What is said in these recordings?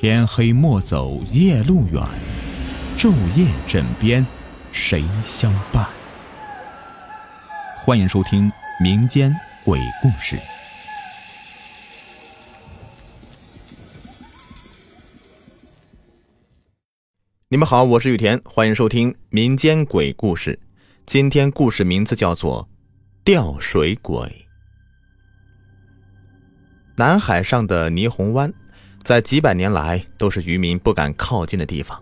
天黑莫走夜路远，昼夜枕边谁相伴？欢迎收听民间鬼故事。你们好，我是雨田，欢迎收听民间鬼故事。今天故事名字叫做《吊水鬼》。南海上的霓虹湾，在几百年来都是渔民不敢靠近的地方。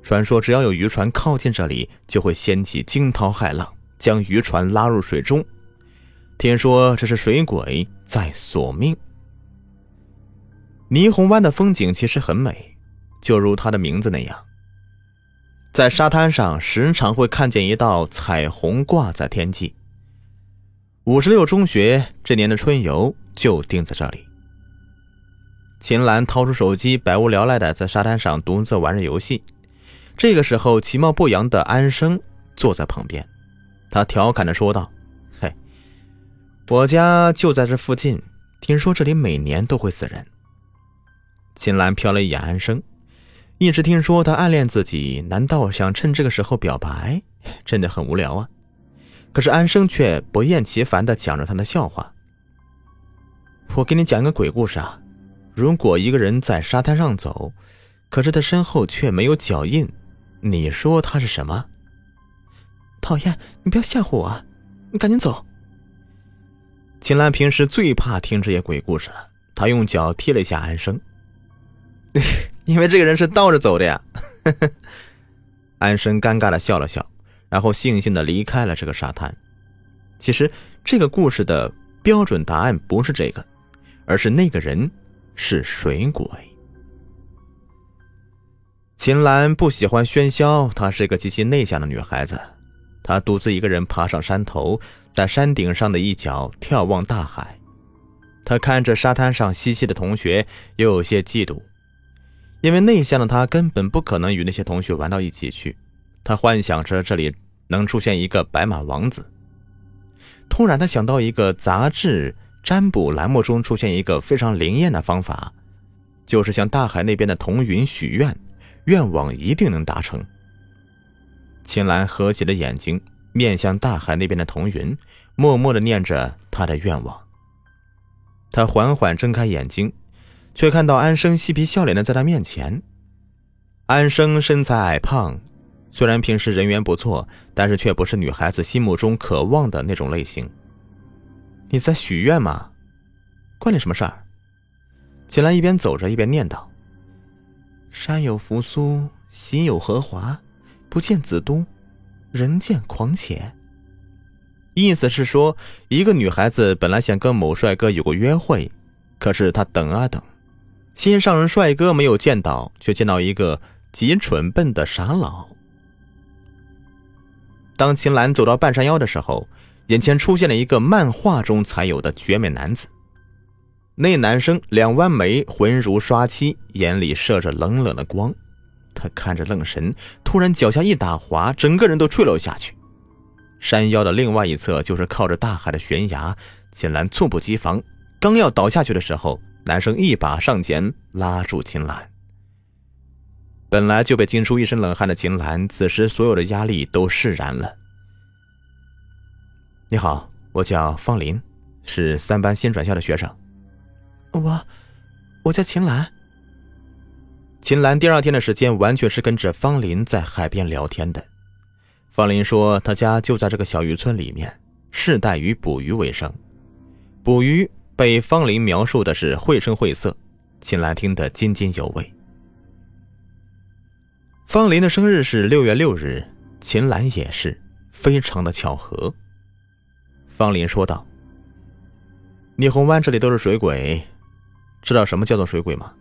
传说，只要有渔船靠近这里，就会掀起惊涛骇浪，将渔船拉入水中。听说这是水鬼在索命。霓虹湾的风景其实很美，就如它的名字那样。在沙滩上，时常会看见一道彩虹挂在天际。五十六中学这年的春游就定在这里。秦岚掏出手机，百无聊赖的在沙滩上独自玩着游戏。这个时候，其貌不扬的安生坐在旁边，他调侃的说道：“嘿，我家就在这附近，听说这里每年都会死人。”秦岚瞟了一眼安生。一直听说他暗恋自己，难道想趁这个时候表白？真的很无聊啊！可是安生却不厌其烦地讲着他的笑话。我给你讲一个鬼故事啊！如果一个人在沙滩上走，可是他身后却没有脚印，你说他是什么？讨厌！你不要吓唬我，你赶紧走。秦岚平时最怕听这些鬼故事了，他用脚踢了一下安生。因为这个人是倒着走的呀，安生尴尬的笑了笑，然后悻悻的离开了这个沙滩。其实这个故事的标准答案不是这个，而是那个人是水鬼。秦岚不喜欢喧嚣，她是一个极其内向的女孩子。她独自一个人爬上山头，在山顶上的一角眺望大海。她看着沙滩上嬉戏的同学，又有些嫉妒。因为内向的她根本不可能与那些同学玩到一起去，她幻想着这里能出现一个白马王子。突然，他想到一个杂志占卜栏目中出现一个非常灵验的方法，就是向大海那边的童云许愿，愿望一定能达成。秦岚合起了眼睛，面向大海那边的童云，默默的念着他的愿望。他缓缓睁开眼睛。却看到安生嬉皮笑脸的在他面前。安生身材矮胖，虽然平时人缘不错，但是却不是女孩子心目中渴望的那种类型。你在许愿吗？关你什么事儿？秦岚一边走着一边念叨：“山有扶苏，心有荷华，不见子都，人见狂且。”意思是说，一个女孩子本来想跟某帅哥有个约会，可是她等啊等。心上人帅哥没有见到，却见到一个极蠢笨的傻佬。当秦岚走到半山腰的时候，眼前出现了一个漫画中才有的绝美男子。那男生两弯眉，浑如刷漆，眼里射着冷冷的光。他看着愣神，突然脚下一打滑，整个人都坠落下去。山腰的另外一侧就是靠着大海的悬崖。秦岚猝不及防，刚要倒下去的时候。男生一把上前拉住秦岚。本来就被惊出一身冷汗的秦岚，此时所有的压力都释然了。你好，我叫方林，是三班新转校的学生。我，我叫秦岚。秦岚第二天的时间完全是跟着方林在海边聊天的。方林说，他家就在这个小渔村里面，世代以捕鱼为生，捕鱼。被方林描述的是绘声绘色，秦岚听得津津有味。方林的生日是六月六日，秦岚也是，非常的巧合。方林说道：“霓虹湾这里都是水鬼，知道什么叫做水鬼吗？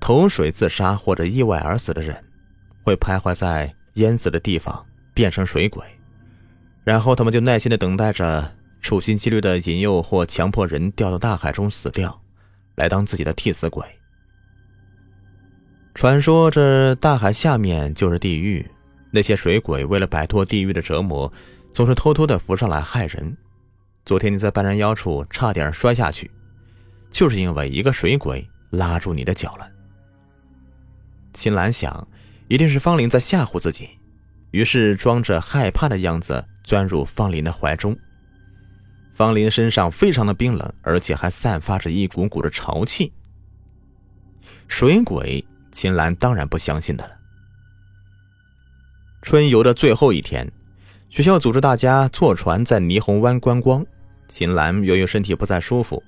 投水自杀或者意外而死的人，会徘徊在淹死的地方，变成水鬼，然后他们就耐心的等待着。”处心积虑的引诱或强迫人掉到大海中死掉，来当自己的替死鬼。传说这大海下面就是地狱，那些水鬼为了摆脱地狱的折磨，总是偷偷的浮上来害人。昨天你在半山腰处差点摔下去，就是因为一个水鬼拉住你的脚了。秦岚想，一定是方林在吓唬自己，于是装着害怕的样子钻入方林的怀中。方林身上非常的冰冷，而且还散发着一股股的潮气。水鬼，秦岚当然不相信的了。春游的最后一天，学校组织大家坐船在霓虹湾观光。秦岚由于身体不太舒服，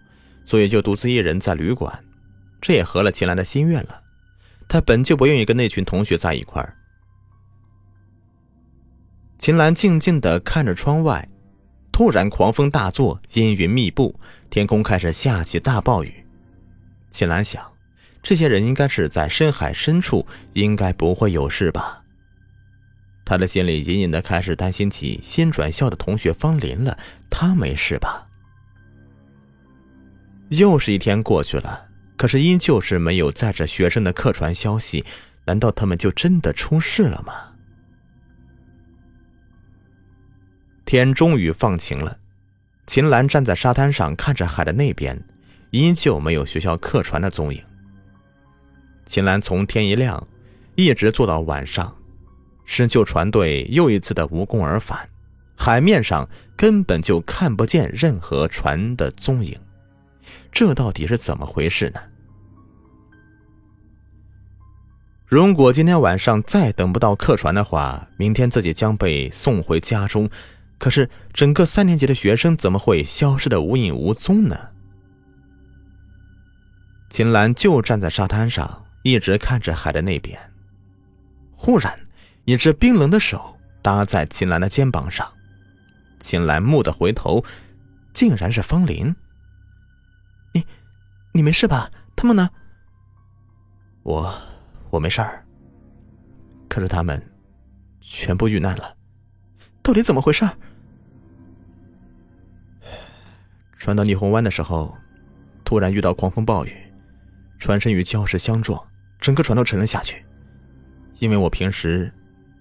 所以就独自一人在旅馆。这也合了秦岚的心愿了。他本就不愿意跟那群同学在一块儿。秦岚静静的看着窗外，突然狂风大作，阴云密布，天空开始下起大暴雨。秦岚想，这些人应该是在深海深处，应该不会有事吧。他的心里隐隐的开始担心起新转校的同学方林了，他没事吧？又是一天过去了。可是依旧是没有载着学生的客船消息，难道他们就真的出事了吗？天终于放晴了，秦岚站在沙滩上看着海的那边，依旧没有学校客船的踪影。秦岚从天一亮，一直坐到晚上，施救船队又一次的无功而返，海面上根本就看不见任何船的踪影，这到底是怎么回事呢？如果今天晚上再等不到客船的话，明天自己将被送回家中。可是整个三年级的学生怎么会消失的无影无踪呢？秦岚就站在沙滩上，一直看着海的那边。忽然，一只冰冷的手搭在秦岚的肩膀上，秦岚蓦地回头，竟然是方林。你，你没事吧？他们呢？我。我没事儿，可是他们全部遇难了，到底怎么回事？船到霓虹湾的时候，突然遇到狂风暴雨，船身与礁石相撞，整个船都沉了下去。因为我平时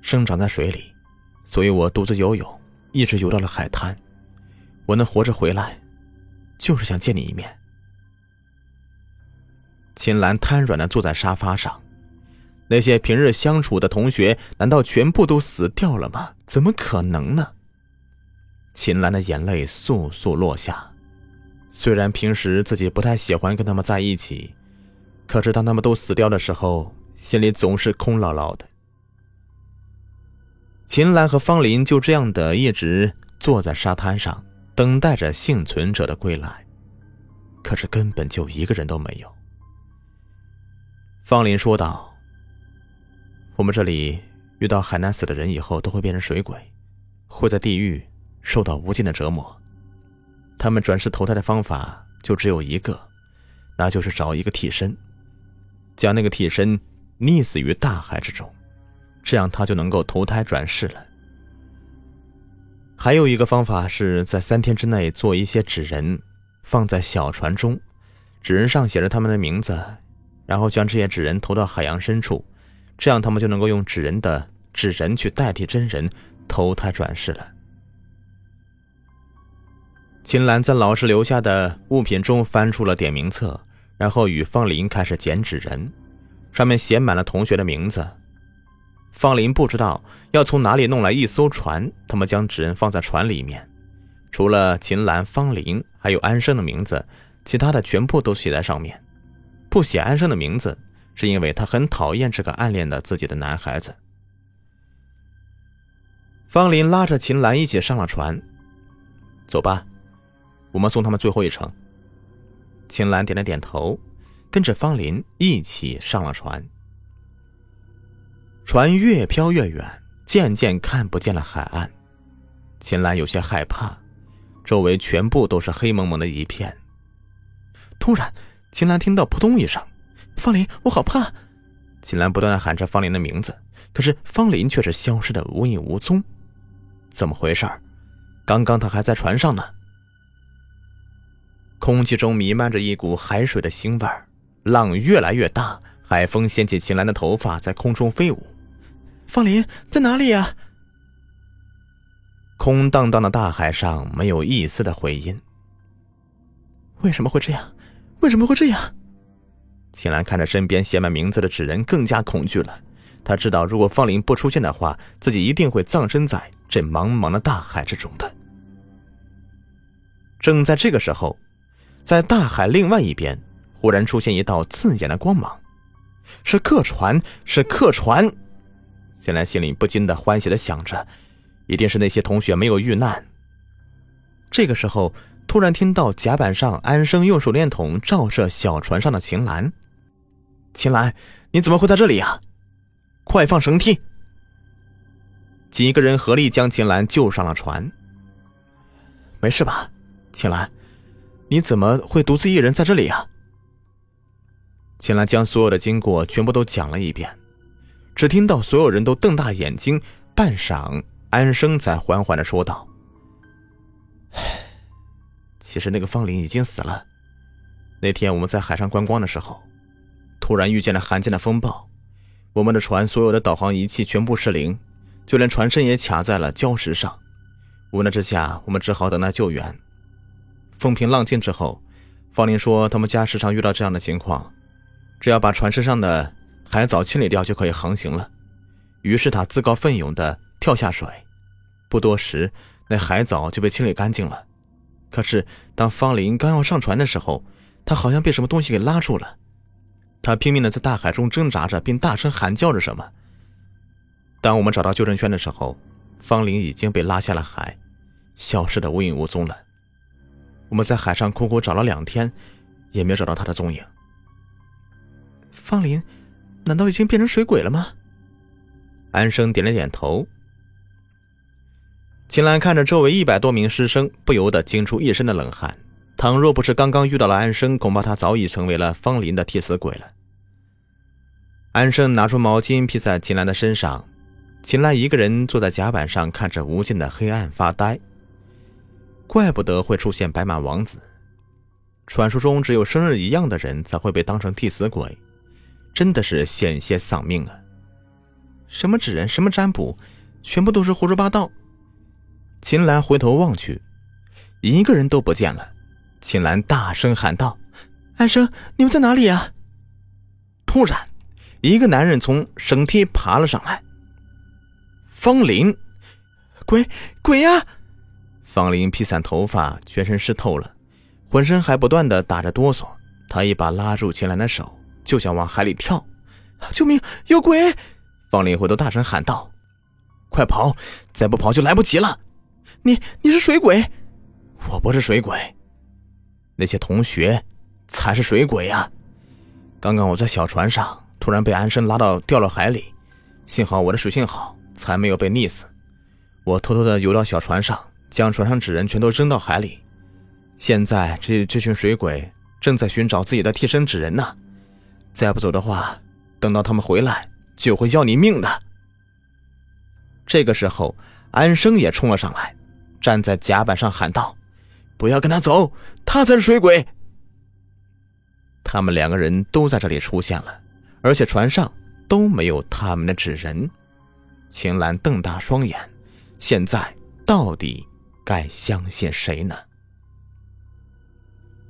生长在水里，所以我独自游泳，一直游到了海滩。我能活着回来，就是想见你一面。秦岚瘫软的坐在沙发上。那些平日相处的同学，难道全部都死掉了吗？怎么可能呢？秦岚的眼泪簌簌落下。虽然平时自己不太喜欢跟他们在一起，可是当他们都死掉的时候，心里总是空落落的。秦岚和方林就这样的一直坐在沙滩上，等待着幸存者的归来，可是根本就一个人都没有。方林说道。我们这里遇到海难死的人以后，都会变成水鬼，会在地狱受到无尽的折磨。他们转世投胎的方法就只有一个，那就是找一个替身，将那个替身溺死于大海之中，这样他就能够投胎转世了。还有一个方法是在三天之内做一些纸人，放在小船中，纸人上写着他们的名字，然后将这些纸人投到海洋深处。这样，他们就能够用纸人的纸人去代替真人投胎转世了。秦岚在老师留下的物品中翻出了点名册，然后与方林开始捡纸人，上面写满了同学的名字。方林不知道要从哪里弄来一艘船，他们将纸人放在船里面，除了秦岚、方林还有安生的名字，其他的全部都写在上面，不写安生的名字。是因为他很讨厌这个暗恋的自己的男孩子。方林拉着秦岚一起上了船，走吧，我们送他们最后一程。秦岚点了点头，跟着方林一起上了船。船越飘越远，渐渐看不见了海岸。秦岚有些害怕，周围全部都是黑蒙蒙的一片。突然，秦岚听到扑通一声。方林，我好怕！秦岚不断的喊着方林的名字，可是方林却是消失的无影无踪。怎么回事？刚刚他还在船上呢。空气中弥漫着一股海水的腥味浪越来越大，海风掀起秦岚的头发在空中飞舞。方林在哪里呀？空荡荡的大海上没有一丝的回音。为什么会这样？为什么会这样？秦岚看着身边写满名字的纸人，更加恐惧了。他知道，如果方林不出现的话，自己一定会葬身在这茫茫的大海之中的。正在这个时候，在大海另外一边，忽然出现一道刺眼的光芒，是客船，是客船！秦岚心里不禁的欢喜的想着，一定是那些同学没有遇难。这个时候，突然听到甲板上安生用手电筒照射小船上的秦岚。秦岚，你怎么会在这里呀？快放绳梯！几个人合力将秦岚救上了船。没事吧，秦岚？你怎么会独自一人在这里呀？秦岚将所有的经过全部都讲了一遍，只听到所有人都瞪大眼睛。半晌，安生才缓缓的说道：“唉，其实那个方林已经死了。那天我们在海上观光的时候，突然遇见了罕见的风暴。”我们的船所有的导航仪器全部失灵，就连船身也卡在了礁石上。无奈之下，我们只好等待救援。风平浪静之后，方林说他们家时常遇到这样的情况，只要把船身上的海藻清理掉就可以航行了。于是他自告奋勇地跳下水，不多时，那海藻就被清理干净了。可是当方林刚要上船的时候，他好像被什么东西给拉住了。他拼命的在大海中挣扎着，并大声喊叫着什么。当我们找到救生圈的时候，方林已经被拉下了海，消失的无影无踪了。我们在海上苦苦找了两天，也没有找到他的踪影。方林，难道已经变成水鬼了吗？安生点了点头。秦岚看着周围一百多名师生，不由得惊出一身的冷汗。倘若不是刚刚遇到了安生，恐怕他早已成为了方林的替死鬼了。安生拿出毛巾披在秦岚的身上，秦岚一个人坐在甲板上，看着无尽的黑暗发呆。怪不得会出现白马王子，传说中只有生日一样的人才会被当成替死鬼，真的是险些丧命啊！什么纸人，什么占卜，全部都是胡说八道。秦岚回头望去，一个人都不见了。秦岚大声喊道：“安生，你们在哪里啊？”突然，一个男人从绳梯爬了上来。方林，鬼鬼呀！方林披散头发，全身湿透了，浑身还不断的打着哆嗦。他一把拉住秦岚的手，就想往海里跳。救命！有鬼！方林回头大声喊道：“快跑！再不跑就来不及了！”你你是水鬼？我不是水鬼。那些同学才是水鬼呀！刚刚我在小船上，突然被安生拉到掉了海里，幸好我的水性好，才没有被溺死。我偷偷的游到小船上，将船上纸人全都扔到海里。现在这这群水鬼正在寻找自己的替身纸人呢，再不走的话，等到他们回来就会要你命的。这个时候，安生也冲了上来，站在甲板上喊道。不要跟他走，他才是水鬼。他们两个人都在这里出现了，而且船上都没有他们的纸人。秦岚瞪大双眼，现在到底该相信谁呢？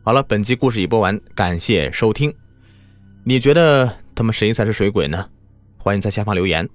好了，本集故事已播完，感谢收听。你觉得他们谁才是水鬼呢？欢迎在下方留言。